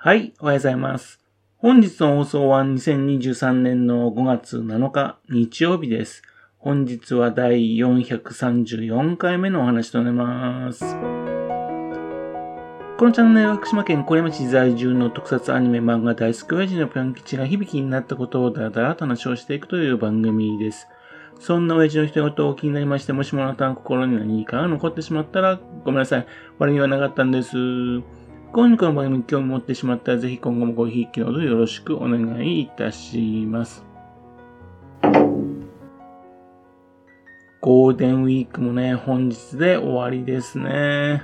はい、おはようございます。本日の放送は2023年の5月7日日曜日です。本日は第434回目のお話となります。このチャンネルは福島県郡山市在住の特撮アニメ漫画大好き親父のぴょん吉が響きになったことをだらだらと話をしていくという番組です。そんな親父の一言を気になりまして、もしもあなたの心に何かが残ってしまったら、ごめんなさい。悪にはなかったんです。今回の番組に興味持ってしまったら、ぜひ今後もごひいきのほどよろしくお願いいたします。ゴールデンウィークもね、本日で終わりですね。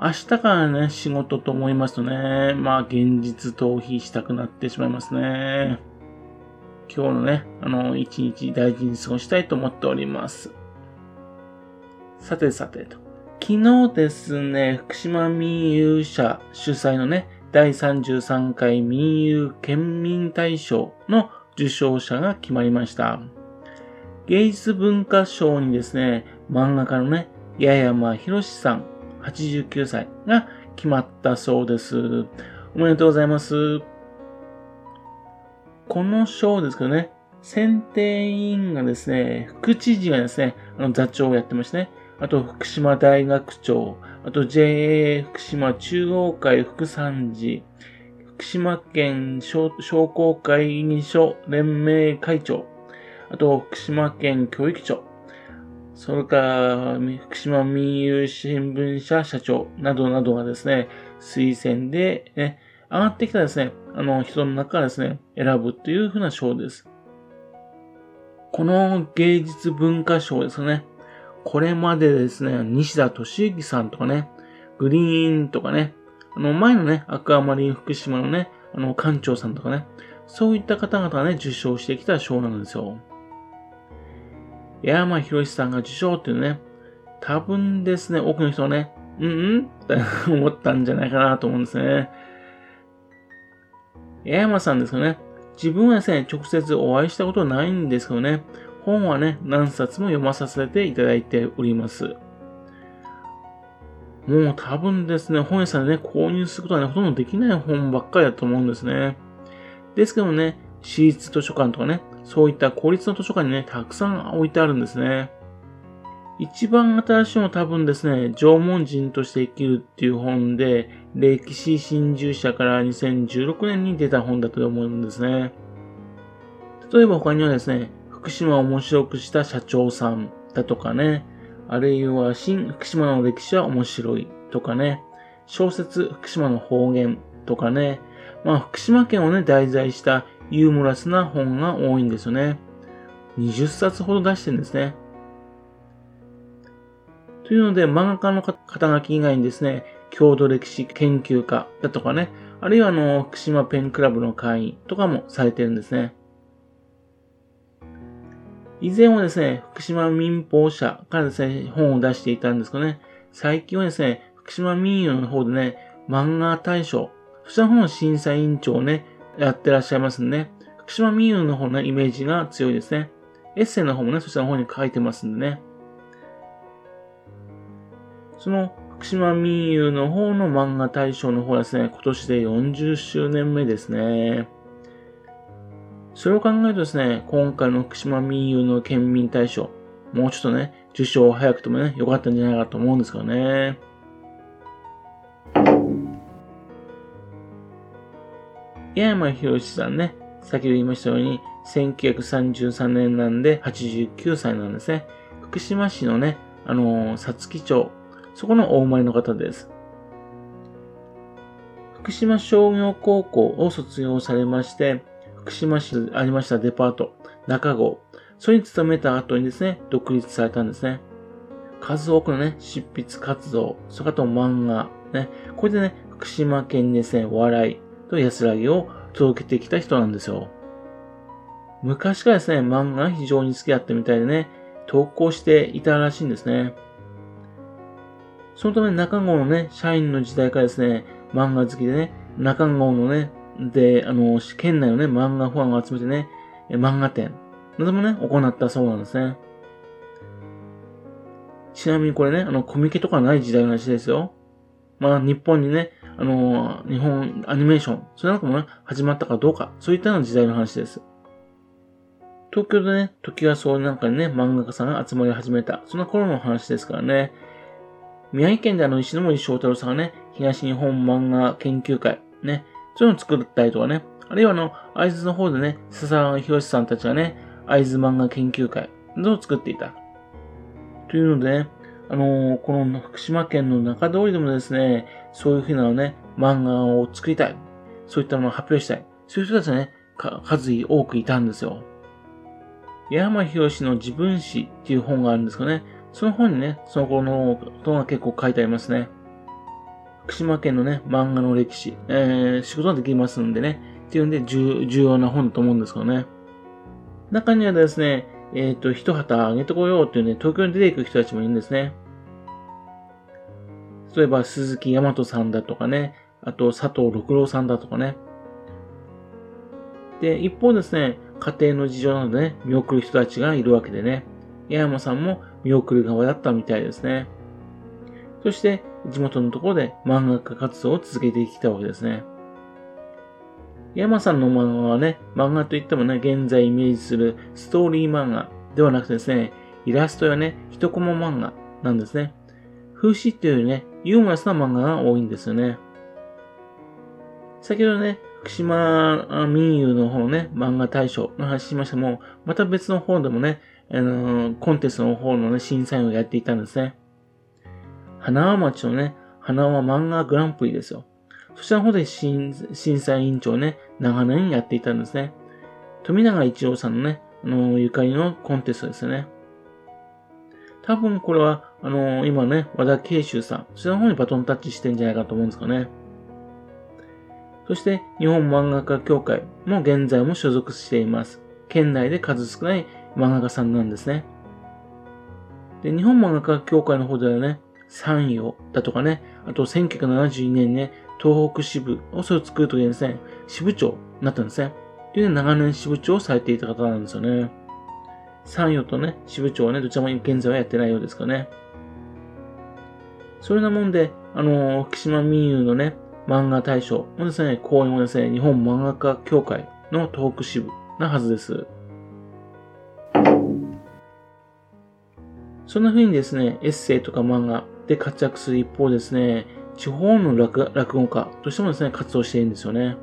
明日からね、仕事と思いますとね、まあ現実逃避したくなってしまいますね。今日のね、あの、一日大事に過ごしたいと思っております。さてさてと。昨日ですね、福島民友社主催のね、第33回民友県民大賞の受賞者が決まりました。芸術文化賞にですね、漫画家のね、八山博さん、89歳が決まったそうです。おめでとうございます。この賞ですけどね、選定委員がですね、副知事がですね、あの座長をやってましてね、あと福島大学長、あと JA 福島中央会副参事、福島県商工会議所連盟会長、あと福島県教育長、それから福島民友新聞社社長などなどがですね、推薦で、ね、上がってきたですね、あの人の中からですね、選ぶというふうな賞です。この芸術文化賞ですね、これまでですね、西田敏行さんとかね、グリーンとかね、あの前のね、アクアマリン福島のね、あの館長さんとかね、そういった方々がね、受賞してきた賞なんですよ。山博さんが受賞っていうね、多分ですね、多くの人はね、うんうんって思ったんじゃないかなと思うんですね。山さんですよね、自分はですね、直接お会いしたことないんですけどね、本はね、何冊も読まさせていただいております。もう多分ですね、本屋さんでね、購入することはね、ほとんどできない本ばっかりだと思うんですね。ですけどもね、私立図書館とかね、そういった公立の図書館にね、たくさん置いてあるんですね。一番新しいのは多分ですね、縄文人として生きるっていう本で、歴史新従者から2016年に出た本だと思うんですね。例えば他にはですね、福島を面白くした社長さんだとかね、あるいは新福島の歴史は面白いとかね、小説福島の方言とかね、まあ福島県をね、題材したユーモラスな本が多いんですよね。20冊ほど出してるんですね。というので、漫画家の肩書き以外にですね、郷土歴史研究家だとかね、あるいはあの、福島ペンクラブの会員とかもされてるんですね。以前はですね、福島民放社からですね、本を出していたんですけどね、最近はですね、福島民謡の方でね、漫画大賞、そちらの方の審査委員長をね、やってらっしゃいますんでね、福島民謡の方のイメージが強いですね。エッセイの方もね、そちらの方に書いてますんでね。その福島民謡の方の漫画大賞の方はですね、今年で40周年目ですね。それを考えるとですね、今回の福島民友の県民大賞、もうちょっとね、受賞早くてもね、良かったんじゃないかと思うんですけどね。八山博さんね、先ほど言いましたように、1933年なんで89歳なんですね。福島市のね、あのー、さつき町、そこのお生まれの方です。福島商業高校を卒業されまして、福島市でありましたデパート、中郷、それに勤めた後にですね、独立されたんですね。数多くのね、執筆活動、それからと漫画、ね、これでね、福島県にですね、笑いと安らぎを届けてきた人なんですよ。昔からですね、漫画が非常に好きだったみたいでね、投稿していたらしいんですね。そのため中郷のね、社員の時代からですね、漫画好きでね、中郷のね、で、あの、県内のね、漫画ファンを集めてね、漫画展などもね、行ったそうなんですね。ちなみにこれね、あの、コミケとかない時代の話ですよ。まあ、日本にね、あの、日本アニメーション、それなんかもね、始まったかどうか、そういったような時代の話です。東京でね、時はそうなんかにね、漫画家さんが集まり始めた、そんな頃の話ですからね。宮城県であの、石森章太郎さんがね、東日本漫画研究会、ね、そういうのを作ったりとかね、あるいはあの、会津の方でね、笹川博さんたちがね、会津漫画研究会を作っていた。というのでね、あのー、この福島県の中通りでもですね、そういうふうなね、漫画を作りたい。そういったものを発表したい。そういう人たちがね、数多くいたんですよ。矢山博の自分史っていう本があるんですけどね、その本にね、その頃のことが結構書いてありますね。福島県のね、漫画の歴史、えー、仕事ができますんでね、っていうんで重要な本だと思うんですけどね。中にはですね、えっ、ー、と、一旗あげてこようっていうね、東京に出ていく人たちもいるんですね。例えば、鈴木大和さんだとかね、あと、佐藤六郎さんだとかね。で、一方ですね、家庭の事情なのでね、見送る人たちがいるわけでね、八山さんも見送る側だったみたいですね。そして、地元のところで漫画家活動を続けてきたわけですね。山さんの漫画はね、漫画といってもね、現在イメージするストーリー漫画ではなくてですね、イラストやね、一コマ漫画なんですね。風刺っていうね、ユーモラスな漫画が多いんですよね。先ほどね、福島民友の方ね、漫画大賞の話しましたも、また別の方でもね、あのー、コンテストの方のね、審査員をやっていたんですね。花輪町のね、花輪漫画グランプリですよ。そちらの方で審査委員長ね、長年やっていたんですね。富永一郎さんのね、あの、ゆかりのコンテストですよね。多分これは、あの、今ね、和田慶修さん、そちらの方にバトンタッチしてんじゃないかと思うんですかね。そして、日本漫画家協会も現在も所属しています。県内で数少ない漫画家さんなんですね。で、日本漫画家協会の方ではね、三葉だとかね、あと1972年ね、東北支部をそれを作るときにですね、支部長になったんですね。というね、長年支部長をされていた方なんですよね。三葉とね、支部長はね、どちらも現在はやってないようですかね。それなもんで、あのー、福島民友のね、漫画大賞もですね、講演はですね、日本漫画家協会の東北支部なはずです。そんな風にですね、エッセイとか漫画で活躍する一方ですね、地方の落語家としてもですね、活動しているんですよね。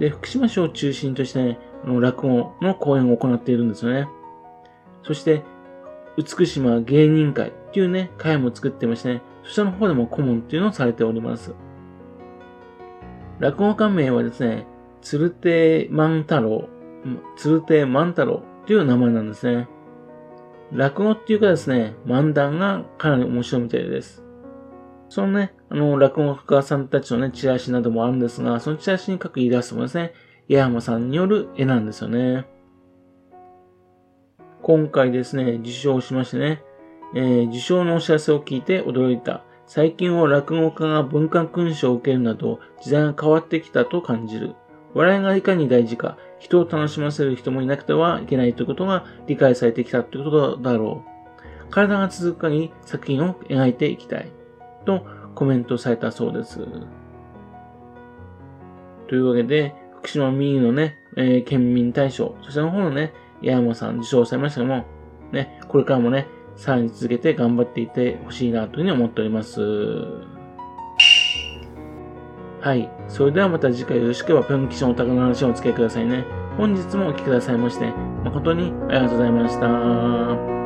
で、福島市を中心として、ね、あの落語の講演を行っているんですよね。そして、美島芸人会っていうね、会も作ってましてね、そちらの方でも顧問っていうのをされております。落語家名はですね、鶴亭万太郎、鶴亭万太郎っていう名前なんですね。落語っていうかですね、漫談がかなり面白いみたいです。そのね、あの、落語家さんたちのね、チラシなどもあるんですが、そのチラシに書くイラストもですね、矢山さんによる絵なんですよね。今回ですね、受賞しましてね、えー、受賞のお知らせを聞いて驚いた。最近は落語家が文化勲章を受けるなど、時代が変わってきたと感じる。笑いがいかに大事か、人を楽しませる人もいなくてはいけないということが理解されてきたということだろう。体が続く限り作品を描いていきたい。とコメントされたそうです。というわけで、福島民意のね、えー、県民大賞、そちらの方のね、矢山さん受賞されましたけども、ね、これからもね、さらに続けて頑張っていってほしいなというふうに思っております。はい。それではまた次回よろしければ、ぴょん吉のお宝の話をお付けくださいね。本日もお聴きくださいまして、誠にありがとうございました。